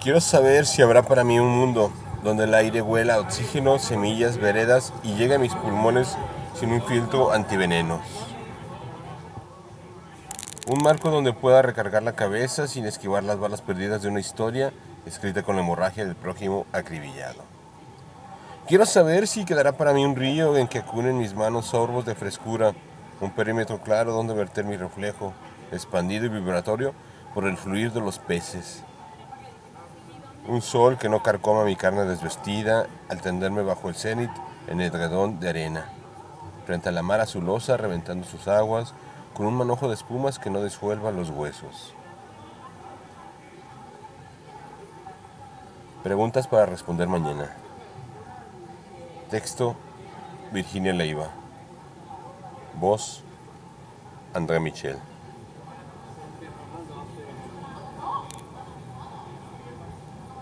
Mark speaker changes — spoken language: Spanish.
Speaker 1: Quiero saber si habrá para mí un mundo donde el aire huela oxígeno, semillas, veredas y llegue a mis pulmones sin un filtro antivenenos. Un marco donde pueda recargar la cabeza sin esquivar las balas perdidas de una historia escrita con la hemorragia del prójimo acribillado. Quiero saber si quedará para mí un río en que acunen mis manos sorbos de frescura, un perímetro claro donde verter mi reflejo, expandido y vibratorio por el fluir de los peces. Un sol que no carcoma mi carne desvestida al tenderme bajo el cenit en el edredón de arena, frente a la mar azulosa reventando sus aguas con un manojo de espumas que no disuelva los huesos. Preguntas para responder mañana. Texto Virginia Leiva. Voz André Michel.